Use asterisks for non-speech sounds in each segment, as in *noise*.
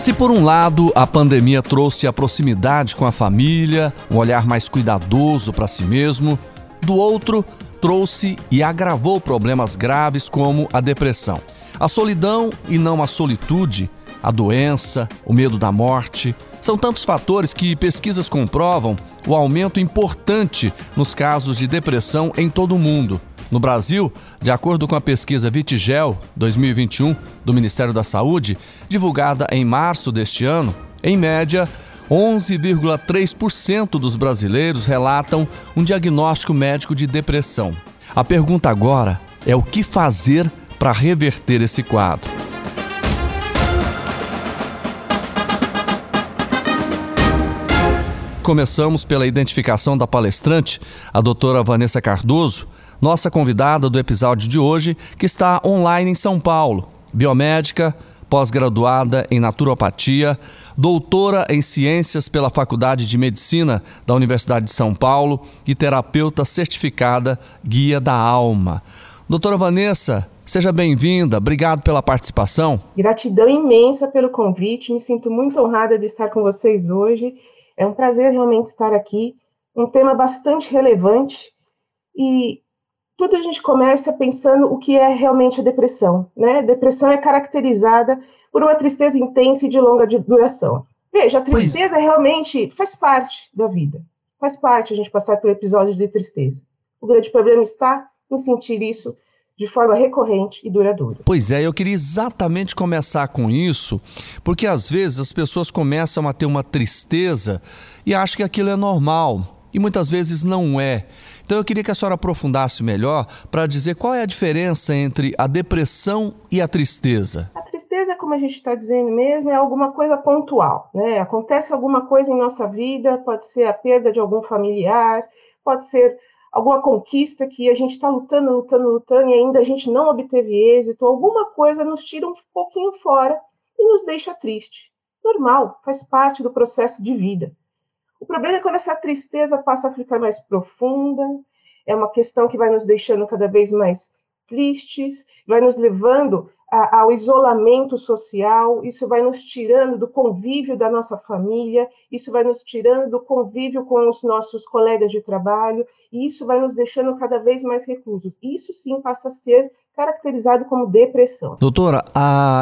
Se por um lado a pandemia trouxe a proximidade com a família, um olhar mais cuidadoso para si mesmo, do outro trouxe e agravou problemas graves como a depressão. A solidão e não a solitude, a doença, o medo da morte, são tantos fatores que pesquisas comprovam o aumento importante nos casos de depressão em todo o mundo. No Brasil, de acordo com a pesquisa Vitigel 2021 do Ministério da Saúde, divulgada em março deste ano, em média, 11,3% dos brasileiros relatam um diagnóstico médico de depressão. A pergunta agora é o que fazer para reverter esse quadro. Começamos pela identificação da palestrante, a doutora Vanessa Cardoso, nossa convidada do episódio de hoje, que está online em São Paulo. Biomédica, pós-graduada em naturopatia, doutora em ciências pela Faculdade de Medicina da Universidade de São Paulo e terapeuta certificada Guia da Alma. Doutora Vanessa, seja bem-vinda. Obrigado pela participação. Gratidão imensa pelo convite. Me sinto muito honrada de estar com vocês hoje. É um prazer realmente estar aqui. Um tema bastante relevante e tudo a gente começa pensando o que é realmente a depressão, né? Depressão é caracterizada por uma tristeza intensa e de longa duração. Veja, a tristeza pois. realmente faz parte da vida. Faz parte a gente passar por episódios de tristeza. O grande problema está em sentir isso de forma recorrente e duradoura. Pois é, eu queria exatamente começar com isso, porque às vezes as pessoas começam a ter uma tristeza e acham que aquilo é normal, e muitas vezes não é. Então eu queria que a senhora aprofundasse melhor para dizer qual é a diferença entre a depressão e a tristeza. A tristeza, como a gente está dizendo mesmo, é alguma coisa pontual, né? Acontece alguma coisa em nossa vida, pode ser a perda de algum familiar, pode ser alguma conquista que a gente está lutando, lutando, lutando e ainda a gente não obteve êxito, alguma coisa nos tira um pouquinho fora e nos deixa triste. Normal, faz parte do processo de vida. Problema é quando essa tristeza passa a ficar mais profunda, é uma questão que vai nos deixando cada vez mais tristes, vai nos levando a, ao isolamento social, isso vai nos tirando do convívio da nossa família, isso vai nos tirando do convívio com os nossos colegas de trabalho, e isso vai nos deixando cada vez mais reclusos. Isso sim passa a ser caracterizado como depressão. Doutora,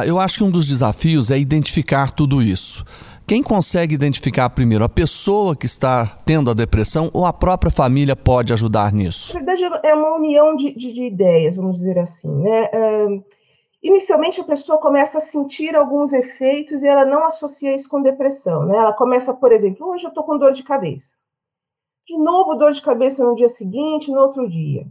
eu acho que um dos desafios é identificar tudo isso. Quem consegue identificar primeiro a pessoa que está tendo a depressão ou a própria família pode ajudar nisso? Na verdade, é uma união de, de, de ideias, vamos dizer assim. Né? inicialmente, a pessoa começa a sentir alguns efeitos e ela não associa isso com depressão. Né? Ela começa, por exemplo, hoje eu estou com dor de cabeça. De novo, dor de cabeça no dia seguinte, no outro dia.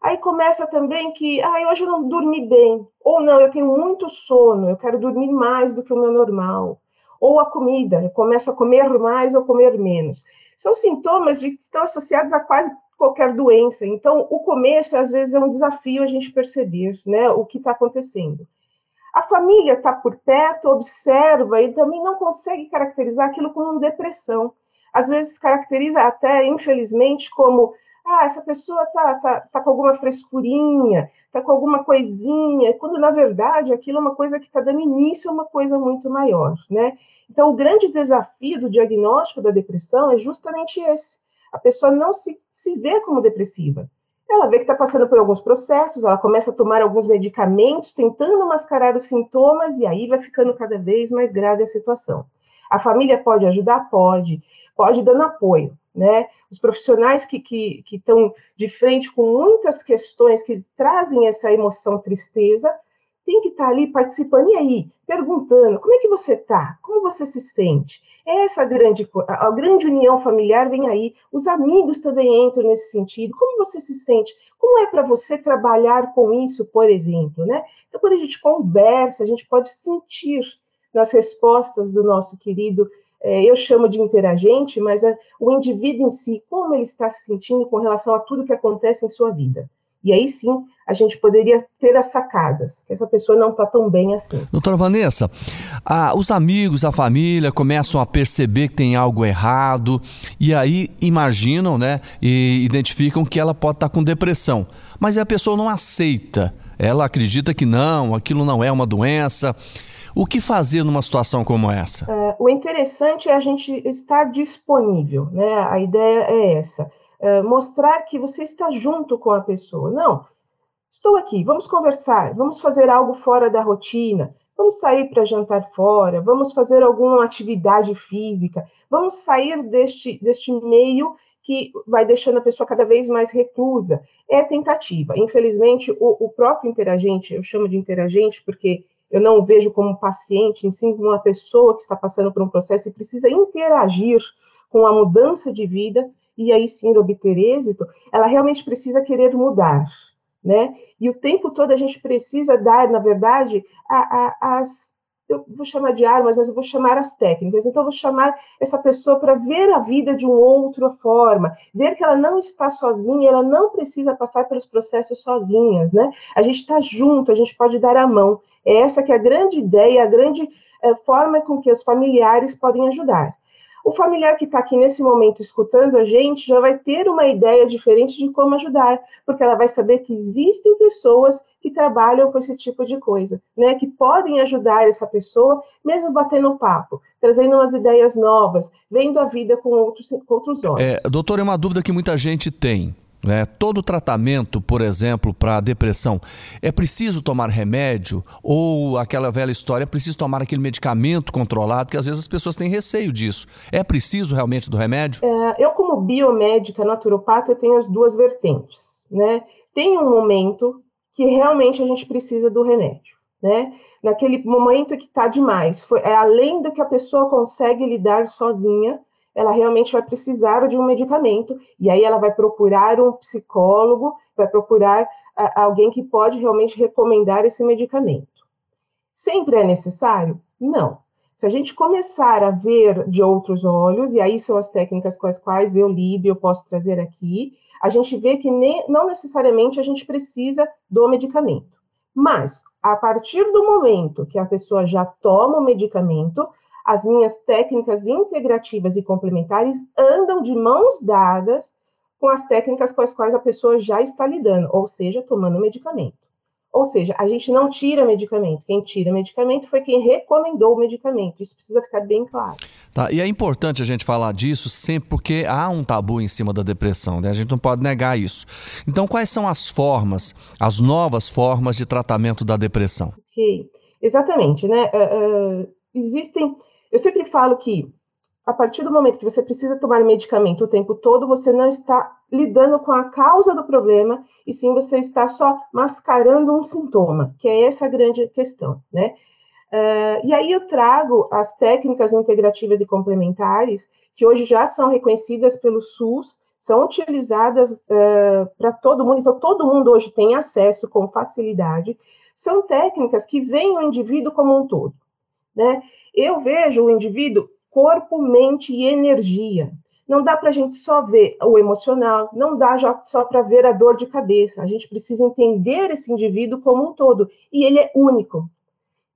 Aí começa também que, ah, hoje eu não dormi bem. Ou não, eu tenho muito sono, eu quero dormir mais do que o meu normal ou a comida, começo a comer mais ou comer menos. São sintomas de, que estão associados a quase qualquer doença. Então, o começo, às vezes, é um desafio a gente perceber né, o que está acontecendo. A família está por perto, observa e também não consegue caracterizar aquilo como depressão. Às vezes caracteriza até, infelizmente, como ah, essa pessoa tá, tá, tá com alguma frescurinha, tá com alguma coisinha, quando na verdade aquilo é uma coisa que está dando início a uma coisa muito maior, né? Então, o grande desafio do diagnóstico da depressão é justamente esse: a pessoa não se, se vê como depressiva. Ela vê que está passando por alguns processos, ela começa a tomar alguns medicamentos, tentando mascarar os sintomas, e aí vai ficando cada vez mais grave a situação. A família pode ajudar? Pode. Pode dando apoio né? Os profissionais que estão que, que de frente com muitas questões que trazem essa emoção tristeza, tem que estar tá ali participando, e aí, perguntando, como é que você está? Como você se sente? Essa grande, a, a grande união familiar vem aí, os amigos também entram nesse sentido, como você se sente? Como é para você trabalhar com isso, por exemplo, né? Então, quando a gente conversa, a gente pode sentir nas respostas do nosso querido é, eu chamo de interagente, mas é o indivíduo em si, como ele está se sentindo com relação a tudo que acontece em sua vida. E aí sim, a gente poderia ter as sacadas, que essa pessoa não está tão bem assim. Doutora Vanessa, ah, os amigos, a família começam a perceber que tem algo errado e aí imaginam, né, e identificam que ela pode estar tá com depressão. Mas a pessoa não aceita, ela acredita que não, aquilo não é uma doença. O que fazer numa situação como essa? É, o interessante é a gente estar disponível, né? A ideia é essa. É, mostrar que você está junto com a pessoa. Não, estou aqui, vamos conversar, vamos fazer algo fora da rotina, vamos sair para jantar fora, vamos fazer alguma atividade física, vamos sair deste, deste meio que vai deixando a pessoa cada vez mais reclusa. É tentativa. Infelizmente, o, o próprio interagente, eu chamo de interagente porque eu não vejo como paciente, em sim como uma pessoa que está passando por um processo e precisa interagir com a mudança de vida e aí sim obter êxito, ela realmente precisa querer mudar, né? E o tempo todo a gente precisa dar, na verdade, a, a, as eu vou chamar de armas, mas eu vou chamar as técnicas. Então, eu vou chamar essa pessoa para ver a vida de uma outra forma, ver que ela não está sozinha, ela não precisa passar pelos processos sozinhas, né? A gente está junto, a gente pode dar a mão. É essa que é a grande ideia, a grande é, forma com que os familiares podem ajudar. O familiar que está aqui nesse momento escutando a gente já vai ter uma ideia diferente de como ajudar, porque ela vai saber que existem pessoas que trabalham com esse tipo de coisa, né? Que podem ajudar essa pessoa, mesmo batendo papo, trazendo umas ideias novas, vendo a vida com outros, com outros olhos. É, doutor, é uma dúvida que muita gente tem. Né? Todo tratamento, por exemplo, para depressão, é preciso tomar remédio? Ou aquela velha história, é preciso tomar aquele medicamento controlado? Que às vezes as pessoas têm receio disso. É preciso realmente do remédio? É, eu, como biomédica naturopata, eu tenho as duas vertentes. Né? Tem um momento que realmente a gente precisa do remédio. Né? Naquele momento que está demais, foi, é além do que a pessoa consegue lidar sozinha, ela realmente vai precisar de um medicamento, e aí ela vai procurar um psicólogo, vai procurar alguém que pode realmente recomendar esse medicamento. Sempre é necessário? Não. Se a gente começar a ver de outros olhos, e aí são as técnicas com as quais eu lido e eu posso trazer aqui, a gente vê que ne não necessariamente a gente precisa do medicamento. Mas, a partir do momento que a pessoa já toma o medicamento, as minhas técnicas integrativas e complementares andam de mãos dadas com as técnicas com as quais a pessoa já está lidando, ou seja, tomando medicamento. Ou seja, a gente não tira medicamento. Quem tira medicamento foi quem recomendou o medicamento. Isso precisa ficar bem claro. Tá, e é importante a gente falar disso sempre porque há um tabu em cima da depressão, né? A gente não pode negar isso. Então, quais são as formas, as novas formas de tratamento da depressão? Ok, exatamente, né? Uh, uh, existem eu sempre falo que a partir do momento que você precisa tomar medicamento o tempo todo, você não está lidando com a causa do problema, e sim você está só mascarando um sintoma, que é essa a grande questão, né? Uh, e aí eu trago as técnicas integrativas e complementares, que hoje já são reconhecidas pelo SUS, são utilizadas uh, para todo mundo, então todo mundo hoje tem acesso com facilidade. São técnicas que veem o indivíduo como um todo. Né? Eu vejo o indivíduo corpo, mente e energia. Não dá para a gente só ver o emocional, não dá só para ver a dor de cabeça. A gente precisa entender esse indivíduo como um todo. E ele é único.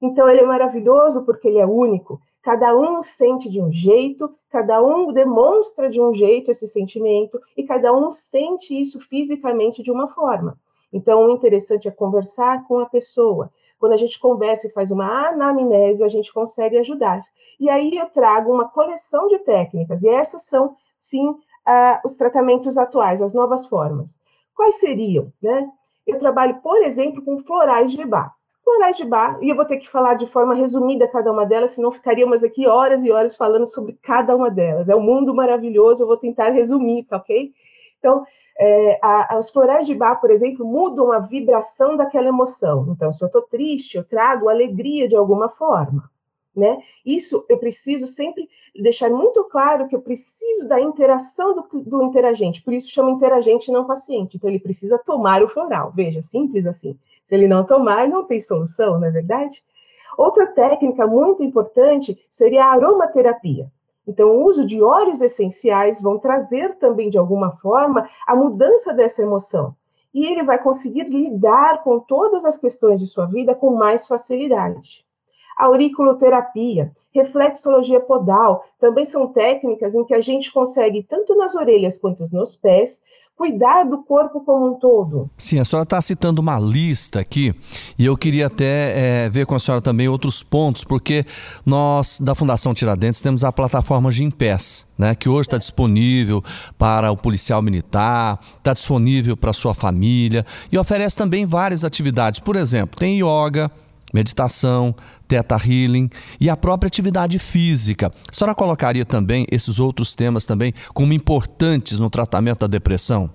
Então, ele é maravilhoso porque ele é único. Cada um sente de um jeito, cada um demonstra de um jeito esse sentimento, e cada um sente isso fisicamente de uma forma. Então, o interessante é conversar com a pessoa, quando a gente conversa e faz uma anamnese, a gente consegue ajudar. E aí eu trago uma coleção de técnicas, e essas são, sim, uh, os tratamentos atuais, as novas formas. Quais seriam? Né? Eu trabalho, por exemplo, com florais de bar. Florais de bar, e eu vou ter que falar de forma resumida cada uma delas, senão ficaríamos aqui horas e horas falando sobre cada uma delas. É um mundo maravilhoso, eu vou tentar resumir, tá ok? Então, é, a, os florais de bar, por exemplo, mudam a vibração daquela emoção. Então, se eu estou triste, eu trago alegria de alguma forma. Né? Isso eu preciso sempre deixar muito claro que eu preciso da interação do, do interagente, por isso chama interagente não paciente. Então ele precisa tomar o floral. Veja, simples assim. Se ele não tomar, não tem solução, não é verdade? Outra técnica muito importante seria a aromaterapia. Então, o uso de óleos essenciais vão trazer também, de alguma forma, a mudança dessa emoção. E ele vai conseguir lidar com todas as questões de sua vida com mais facilidade. Auriculoterapia, reflexologia podal, também são técnicas em que a gente consegue, tanto nas orelhas quanto nos pés, cuidar do corpo como um todo. Sim, a senhora está citando uma lista aqui e eu queria até é, ver com a senhora também outros pontos, porque nós da Fundação Tiradentes temos a plataforma Gimpass, né, que hoje está disponível para o policial militar, está disponível para sua família e oferece também várias atividades. Por exemplo, tem yoga, meditação, teta healing e a própria atividade física. A senhora colocaria também esses outros temas também como importantes no tratamento da depressão?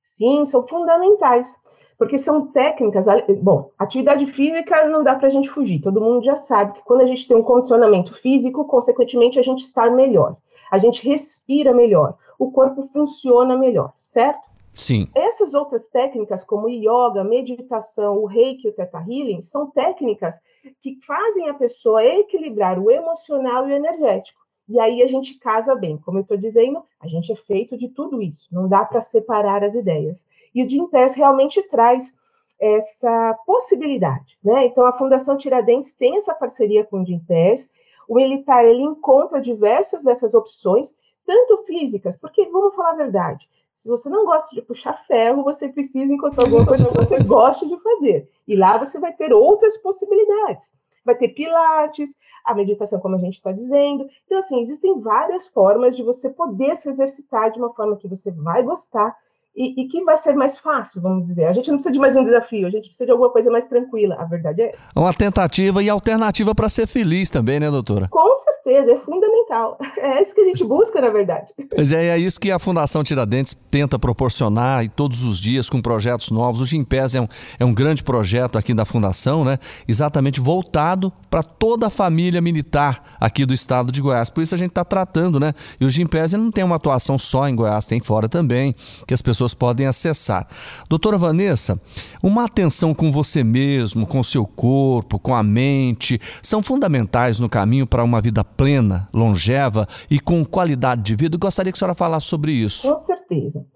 Sim, são fundamentais, porque são técnicas. Bom, atividade física não dá para a gente fugir. Todo mundo já sabe que quando a gente tem um condicionamento físico, consequentemente a gente está melhor, a gente respira melhor, o corpo funciona melhor, certo? Sim. Essas outras técnicas, como yoga, meditação, o reiki o teta healing, são técnicas que fazem a pessoa equilibrar o emocional e o energético. E aí a gente casa bem. Como eu estou dizendo, a gente é feito de tudo isso. Não dá para separar as ideias. E o Jim Pass realmente traz essa possibilidade, né? Então a Fundação Tiradentes tem essa parceria com o Jim Pass. O militar ele encontra diversas dessas opções, tanto físicas, porque vamos falar a verdade, se você não gosta de puxar ferro, você precisa encontrar alguma coisa que você *laughs* goste de fazer. E lá você vai ter outras possibilidades. Vai ter pilates, a meditação, como a gente está dizendo. Então, assim, existem várias formas de você poder se exercitar de uma forma que você vai gostar e, e, que vai ser mais fácil, vamos dizer. A gente não precisa de mais um desafio, a gente precisa de alguma coisa mais tranquila. A verdade é essa. Uma tentativa e alternativa para ser feliz também, né, doutora? Com certeza, é fundamental. É isso que a gente busca, na verdade. Mas é, é isso que a Fundação Tiradentes tenta proporcionar e todos os dias com projetos novos. O Gimpés é um, é um grande projeto aqui da Fundação, né? Exatamente voltado para toda a família militar aqui do estado de Goiás. Por isso a gente está tratando, né? E o Gimpés não tem uma atuação só em Goiás, tem fora também, que as pessoas pessoas podem acessar. Doutora Vanessa, uma atenção com você mesmo, com seu corpo, com a mente, são fundamentais no caminho para uma vida plena, longeva e com qualidade de vida. Eu gostaria que a senhora falasse sobre isso. Com certeza.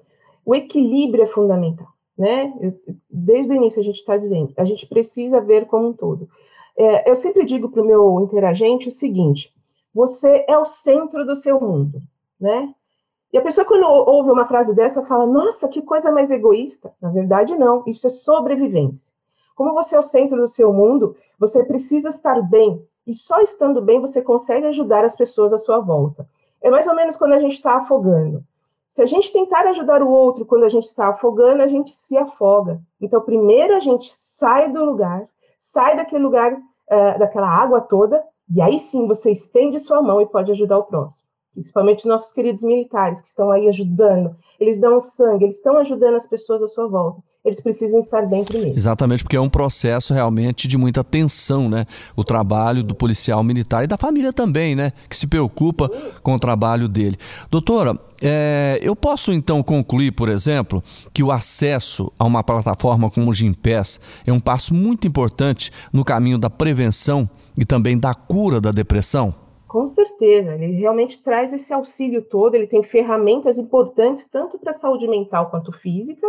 O equilíbrio é fundamental. Né? Desde o início a gente está dizendo, a gente precisa ver como um todo. É, eu sempre digo para o meu interagente o seguinte: você é o centro do seu mundo, né? E a pessoa, quando ouve uma frase dessa, fala: Nossa, que coisa mais egoísta. Na verdade, não. Isso é sobrevivência. Como você é o centro do seu mundo, você precisa estar bem. E só estando bem você consegue ajudar as pessoas à sua volta. É mais ou menos quando a gente está afogando. Se a gente tentar ajudar o outro quando a gente está afogando, a gente se afoga. Então, primeiro a gente sai do lugar, sai daquele lugar, uh, daquela água toda, e aí sim você estende sua mão e pode ajudar o próximo principalmente nossos queridos militares que estão aí ajudando, eles dão sangue, eles estão ajudando as pessoas à sua volta. Eles precisam estar bem primeiro. Exatamente, porque é um processo realmente de muita tensão, né? O trabalho do policial militar e da família também, né? Que se preocupa com o trabalho dele. Doutora, é, eu posso então concluir, por exemplo, que o acesso a uma plataforma como o Gimpass é um passo muito importante no caminho da prevenção e também da cura da depressão? Com certeza, ele realmente traz esse auxílio todo, ele tem ferramentas importantes tanto para a saúde mental quanto física.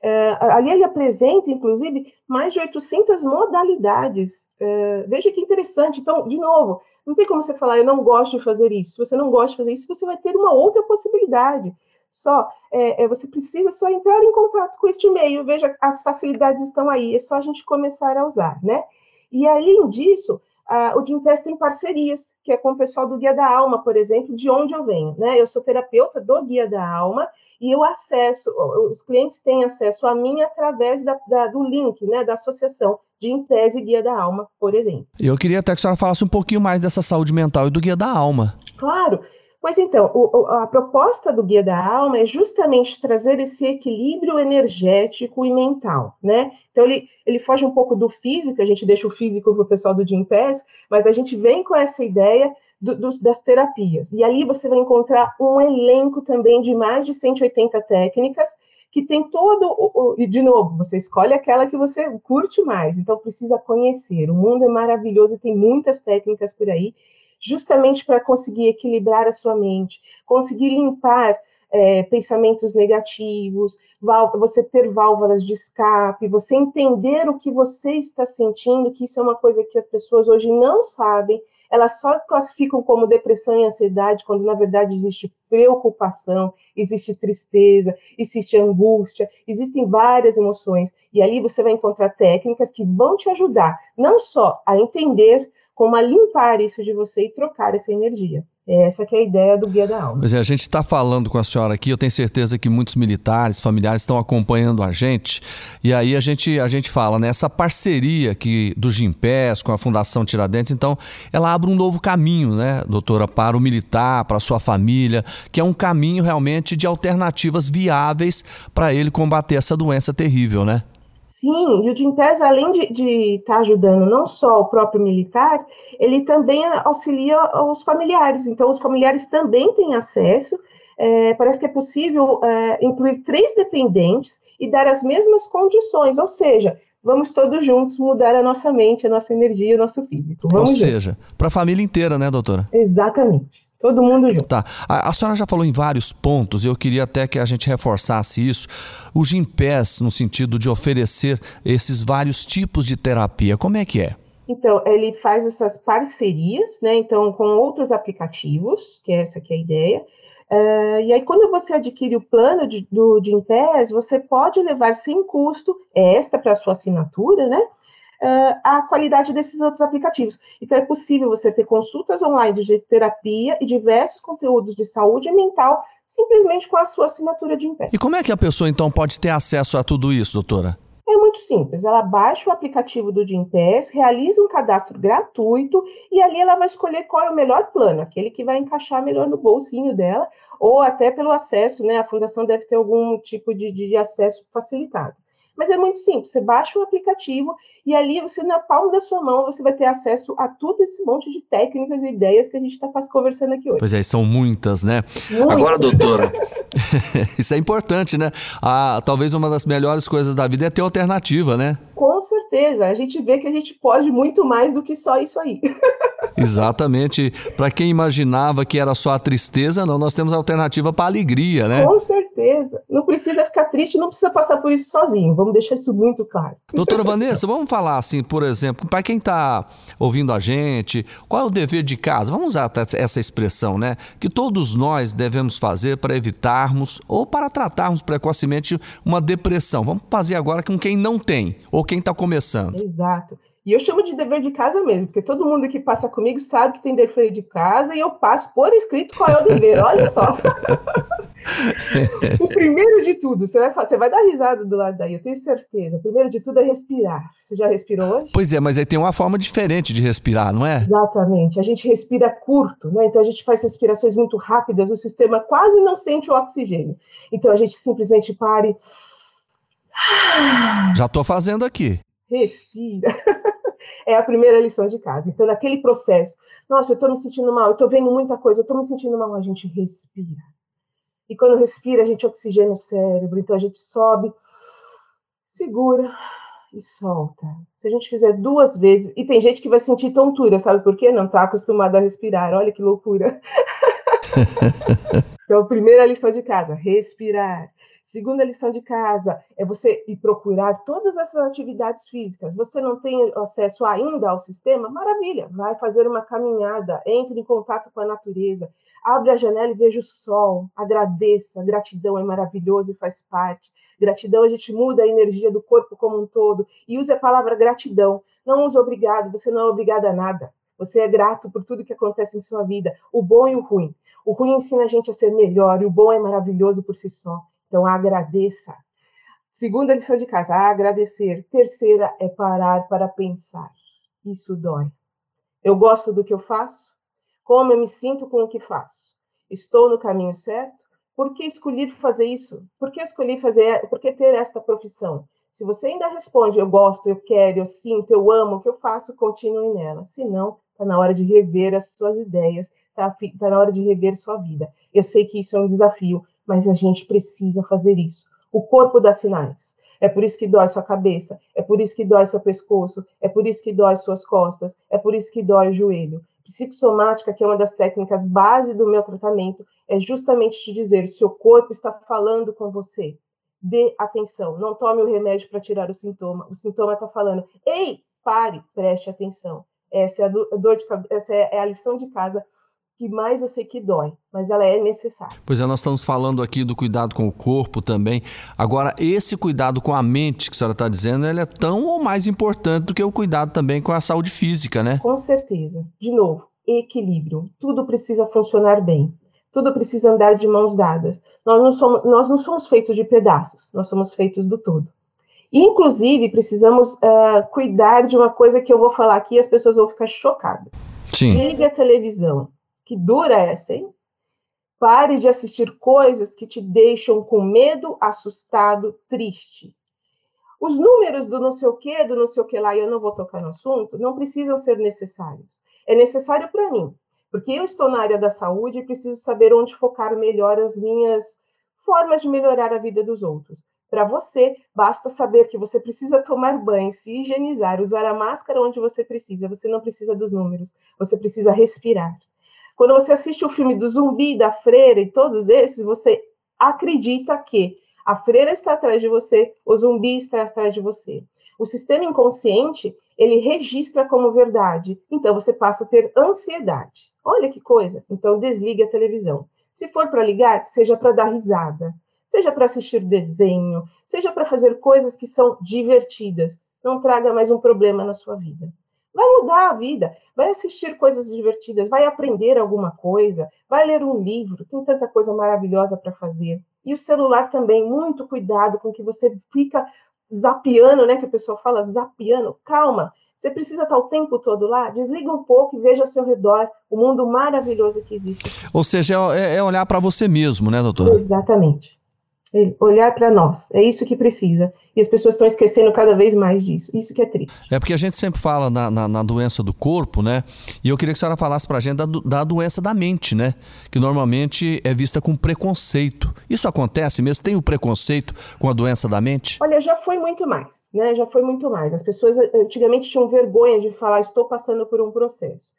É, ali ele apresenta, inclusive, mais de 800 modalidades. É, veja que interessante. Então, de novo, não tem como você falar, eu não gosto de fazer isso. Se você não gosta de fazer isso, você vai ter uma outra possibilidade. Só é, é você precisa só entrar em contato com este e-mail. Veja, as facilidades estão aí, é só a gente começar a usar, né? E além disso, Uh, o Gimpass tem parcerias, que é com o pessoal do Guia da Alma, por exemplo, de onde eu venho. Né? Eu sou terapeuta do Guia da Alma e eu acesso, os clientes têm acesso a mim através da, da, do link né, da associação de Gimpass e Guia da Alma, por exemplo. Eu queria até que a senhora falasse um pouquinho mais dessa saúde mental e do Guia da Alma. Claro. Pois então, o, a proposta do Guia da Alma é justamente trazer esse equilíbrio energético e mental, né? Então, ele, ele foge um pouco do físico, a gente deixa o físico para o pessoal do Jim Pass, mas a gente vem com essa ideia do, dos, das terapias. E ali você vai encontrar um elenco também de mais de 180 técnicas, que tem todo o, e de novo, você escolhe aquela que você curte mais, então precisa conhecer. O mundo é maravilhoso e tem muitas técnicas por aí justamente para conseguir equilibrar a sua mente, conseguir limpar é, pensamentos negativos, você ter válvulas de escape, você entender o que você está sentindo, que isso é uma coisa que as pessoas hoje não sabem, elas só classificam como depressão e ansiedade, quando na verdade existe preocupação, existe tristeza, existe angústia, existem várias emoções. E ali você vai encontrar técnicas que vão te ajudar, não só a entender, como a limpar isso de você e trocar essa energia. Essa que é a ideia do Guia da Alma. Pois é, a gente está falando com a senhora aqui, eu tenho certeza que muitos militares, familiares estão acompanhando a gente, e aí a gente, a gente fala, né, essa parceria aqui do Gimpés com a Fundação Tiradentes, então ela abre um novo caminho, né, doutora, para o militar, para a sua família, que é um caminho realmente de alternativas viáveis para ele combater essa doença terrível, né? Sim, e o Gimpass, além de estar tá ajudando não só o próprio militar, ele também auxilia os familiares. Então, os familiares também têm acesso. É, parece que é possível é, incluir três dependentes e dar as mesmas condições, ou seja, vamos todos juntos mudar a nossa mente, a nossa energia, o nosso físico. Vamos ou seja, para a família inteira, né, doutora? Exatamente. Todo mundo junto. Tá. A, a, senhora já falou em vários pontos, eu queria até que a gente reforçasse isso. O Gimpass, no sentido de oferecer esses vários tipos de terapia, como é que é? Então, ele faz essas parcerias, né? Então, com outros aplicativos, que é essa que é a ideia. Uh, e aí, quando você adquire o plano de, do Gimpass, você pode levar sem custo extra para a sua assinatura, né? uh, a qualidade desses outros aplicativos. Então, é possível você ter consultas online de terapia e diversos conteúdos de saúde mental simplesmente com a sua assinatura de impé. E como é que a pessoa, então, pode ter acesso a tudo isso, doutora? É muito simples. Ela baixa o aplicativo do Gimpass, realiza um cadastro gratuito e ali ela vai escolher qual é o melhor plano, aquele que vai encaixar melhor no bolsinho dela, ou até pelo acesso, né? A fundação deve ter algum tipo de, de acesso facilitado. Mas é muito simples, você baixa o aplicativo e ali você, na palma da sua mão, você vai ter acesso a todo esse monte de técnicas e ideias que a gente está conversando aqui hoje. Pois é, são muitas, né? Muitas. Agora, *laughs* doutora, *laughs* isso é importante, né? Ah, talvez uma das melhores coisas da vida é ter alternativa, né? Com certeza, a gente vê que a gente pode muito mais do que só isso aí. *laughs* Exatamente. Para quem imaginava que era só a tristeza, não, nós temos alternativa para a alegria, né? Com certeza. Não precisa ficar triste, não precisa passar por isso sozinho. Vamos deixar isso muito claro. Doutora Vanessa, vamos falar assim, por exemplo, para quem está ouvindo a gente, qual é o dever de casa? Vamos usar essa expressão, né? Que todos nós devemos fazer para evitarmos ou para tratarmos precocemente uma depressão. Vamos fazer agora com quem não tem ou quem está começando. Exato. E eu chamo de dever de casa mesmo, porque todo mundo que passa comigo sabe que tem dever de casa e eu passo por escrito qual é o dever. *laughs* Olha só. *laughs* o primeiro de tudo, você vai, você vai dar risada do lado daí, eu tenho certeza. O primeiro de tudo é respirar. Você já respirou hoje? Pois é, mas aí tem uma forma diferente de respirar, não é? Exatamente. A gente respira curto, né? Então a gente faz respirações muito rápidas, o sistema quase não sente o oxigênio. Então a gente simplesmente pare. Já estou fazendo aqui. Respira. *laughs* é a primeira lição de casa. Então, naquele processo, nossa, eu estou me sentindo mal, eu estou vendo muita coisa, eu estou me sentindo mal, a gente respira. E quando respira, a gente oxigena o cérebro, então a gente sobe, segura e solta. Se a gente fizer duas vezes, e tem gente que vai sentir tontura, sabe por quê? Não está acostumado a respirar, olha que loucura. *laughs* *laughs* então, primeira lição de casa, respirar. Segunda lição de casa é você ir procurar todas essas atividades físicas. Você não tem acesso ainda ao sistema? Maravilha, vai fazer uma caminhada, entre em contato com a natureza, abre a janela e veja o sol, agradeça, gratidão é maravilhoso e faz parte. Gratidão a gente muda a energia do corpo como um todo e use a palavra gratidão. Não use obrigado, você não é obrigado a nada. Você é grato por tudo que acontece em sua vida, o bom e o ruim. O ruim ensina a gente a ser melhor e o bom é maravilhoso por si só. Então, agradeça. Segunda lição de casa, agradecer. Terceira é parar para pensar. Isso dói. Eu gosto do que eu faço? Como eu me sinto com o que faço? Estou no caminho certo? Por que escolhi fazer isso? Por que escolhi fazer, por que ter esta profissão? Se você ainda responde, eu gosto, eu quero, eu sinto, eu amo o que eu faço, continue nela. Se não, está na hora de rever as suas ideias, está tá na hora de rever sua vida. Eu sei que isso é um desafio, mas a gente precisa fazer isso. O corpo dá sinais. É por isso que dói sua cabeça, é por isso que dói seu pescoço, é por isso que dói suas costas, é por isso que dói o joelho. Psicossomática, que é uma das técnicas base do meu tratamento, é justamente te dizer: seu corpo está falando com você. Dê atenção. Não tome o remédio para tirar o sintoma. O sintoma está falando: ei, pare, preste atenção. Essa é a dor de essa é a lição de casa que mais eu sei que dói, mas ela é necessária. Pois é, nós estamos falando aqui do cuidado com o corpo também. Agora, esse cuidado com a mente que a senhora está dizendo, ele é tão ou mais importante do que o cuidado também com a saúde física, né? Com certeza. De novo, equilíbrio. Tudo precisa funcionar bem. Tudo precisa andar de mãos dadas. Nós não somos, nós não somos feitos de pedaços, nós somos feitos do todo. Inclusive, precisamos uh, cuidar de uma coisa que eu vou falar aqui e as pessoas vão ficar chocadas. Sim. Ligue a televisão que dura essa, hein? Pare de assistir coisas que te deixam com medo, assustado, triste. Os números do não sei o que, do não sei o que lá, e eu não vou tocar no assunto, não precisam ser necessários. É necessário para mim, porque eu estou na área da saúde e preciso saber onde focar melhor as minhas formas de melhorar a vida dos outros. Para você, basta saber que você precisa tomar banho, se higienizar, usar a máscara onde você precisa. Você não precisa dos números, você precisa respirar. Quando você assiste o filme do zumbi, da freira e todos esses, você acredita que a freira está atrás de você, o zumbi está atrás de você. O sistema inconsciente, ele registra como verdade. Então você passa a ter ansiedade. Olha que coisa. Então desligue a televisão. Se for para ligar, seja para dar risada, seja para assistir desenho, seja para fazer coisas que são divertidas. Não traga mais um problema na sua vida. Vai mudar a vida, vai assistir coisas divertidas, vai aprender alguma coisa, vai ler um livro, tem tanta coisa maravilhosa para fazer. E o celular também, muito cuidado com que você fica zapiando, né? Que o pessoal fala zapiando. Calma, você precisa estar o tempo todo lá? Desliga um pouco e veja ao seu redor o mundo maravilhoso que existe. Ou seja, é, é olhar para você mesmo, né, doutora? Exatamente olhar para nós. É isso que precisa. E as pessoas estão esquecendo cada vez mais disso. Isso que é triste. É porque a gente sempre fala na, na, na doença do corpo, né? E eu queria que a senhora falasse para a gente da, da doença da mente, né? Que normalmente é vista com preconceito. Isso acontece mesmo? Tem o preconceito com a doença da mente? Olha, já foi muito mais, né? Já foi muito mais. As pessoas antigamente tinham vergonha de falar, estou passando por um processo.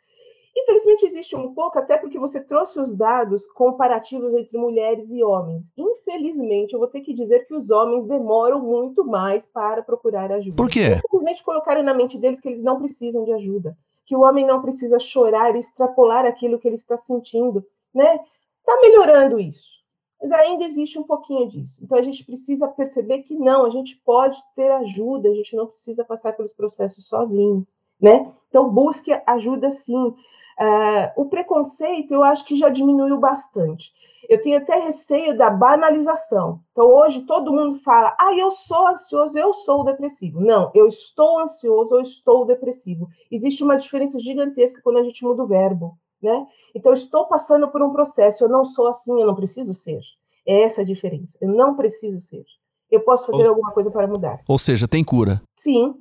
Infelizmente existe um pouco, até porque você trouxe os dados comparativos entre mulheres e homens. Infelizmente, eu vou ter que dizer que os homens demoram muito mais para procurar ajuda. Por quê? Simplesmente colocaram na mente deles que eles não precisam de ajuda, que o homem não precisa chorar e extrapolar aquilo que ele está sentindo, né? Tá melhorando isso. Mas ainda existe um pouquinho disso. Então a gente precisa perceber que não, a gente pode ter ajuda, a gente não precisa passar pelos processos sozinho, né? Então busque ajuda sim. Uh, o preconceito eu acho que já diminuiu bastante. Eu tenho até receio da banalização. Então, hoje todo mundo fala: ah, eu sou ansioso, eu sou depressivo. Não, eu estou ansioso ou estou depressivo. Existe uma diferença gigantesca quando a gente muda o verbo, né? Então, eu estou passando por um processo, eu não sou assim, eu não preciso ser. É essa a diferença. Eu não preciso ser. Eu posso fazer ou, alguma coisa para mudar. Ou seja, tem cura. Sim,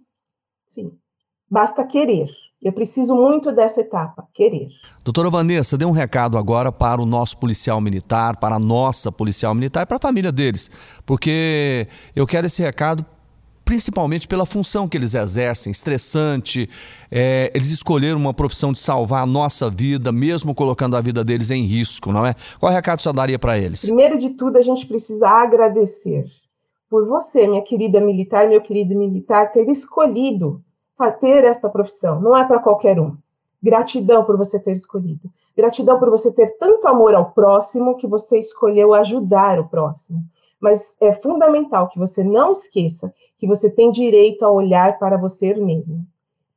sim. Basta querer. Eu preciso muito dessa etapa, querer. Doutora Vanessa, dê um recado agora para o nosso policial militar, para a nossa policial militar e para a família deles, porque eu quero esse recado principalmente pela função que eles exercem, estressante. É, eles escolheram uma profissão de salvar a nossa vida, mesmo colocando a vida deles em risco, não é? Qual recado você daria para eles? Primeiro de tudo, a gente precisa agradecer por você, minha querida militar, meu querido militar, ter escolhido ter esta profissão. Não é para qualquer um. Gratidão por você ter escolhido. Gratidão por você ter tanto amor ao próximo que você escolheu ajudar o próximo. Mas é fundamental que você não esqueça que você tem direito a olhar para você mesmo.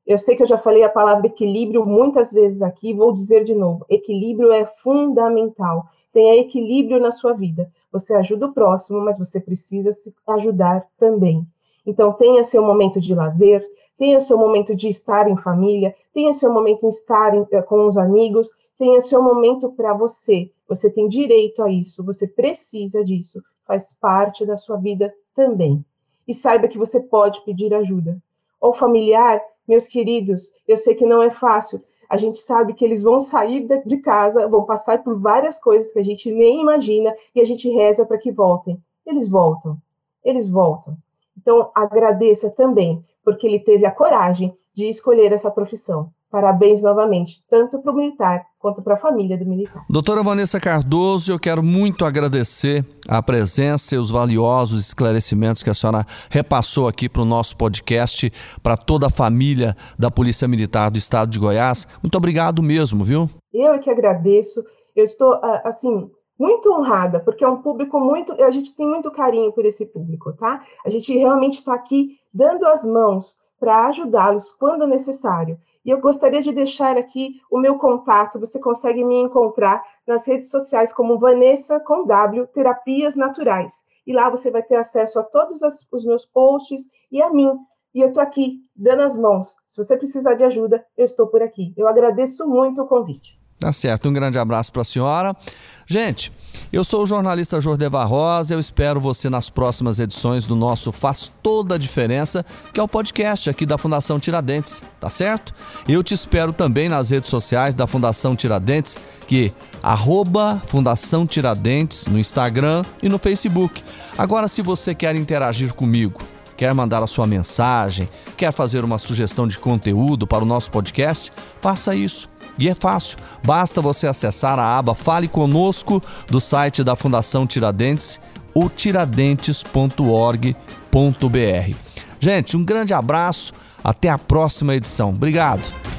Eu sei que eu já falei a palavra equilíbrio muitas vezes aqui, vou dizer de novo: equilíbrio é fundamental. Tenha equilíbrio na sua vida. Você ajuda o próximo, mas você precisa se ajudar também. Então, tenha seu momento de lazer, tenha seu momento de estar em família, tenha seu momento de estar em, eh, com os amigos, tenha seu momento para você. Você tem direito a isso, você precisa disso, faz parte da sua vida também. E saiba que você pode pedir ajuda. Ou familiar, meus queridos, eu sei que não é fácil. A gente sabe que eles vão sair de casa, vão passar por várias coisas que a gente nem imagina e a gente reza para que voltem. Eles voltam. Eles voltam. Então, agradeça também, porque ele teve a coragem de escolher essa profissão. Parabéns novamente, tanto para o militar quanto para a família do militar. Doutora Vanessa Cardoso, eu quero muito agradecer a presença e os valiosos esclarecimentos que a senhora repassou aqui para o nosso podcast, para toda a família da Polícia Militar do Estado de Goiás. Muito obrigado mesmo, viu? Eu é que agradeço. Eu estou, ah, assim, muito honrada, porque é um público muito. A gente tem muito carinho por esse público, tá? A gente realmente está aqui dando as mãos para ajudá-los quando necessário. E eu gostaria de deixar aqui o meu contato. Você consegue me encontrar nas redes sociais como Vanessa com W Terapias Naturais. E lá você vai ter acesso a todos os meus posts e a mim. E eu estou aqui dando as mãos. Se você precisar de ajuda, eu estou por aqui. Eu agradeço muito o convite. Tá certo. Um grande abraço para a senhora. Gente, eu sou o jornalista Jordevar Rosa. Eu espero você nas próximas edições do nosso Faz Toda a Diferença, que é o podcast aqui da Fundação Tiradentes, tá certo? Eu te espero também nas redes sociais da Fundação Tiradentes, que arroba Fundação Tiradentes no Instagram e no Facebook. Agora, se você quer interagir comigo, quer mandar a sua mensagem, quer fazer uma sugestão de conteúdo para o nosso podcast, faça isso e é fácil, basta você acessar a aba Fale Conosco do site da Fundação Tiradentes ou tiradentes.org.br. Gente, um grande abraço, até a próxima edição. Obrigado.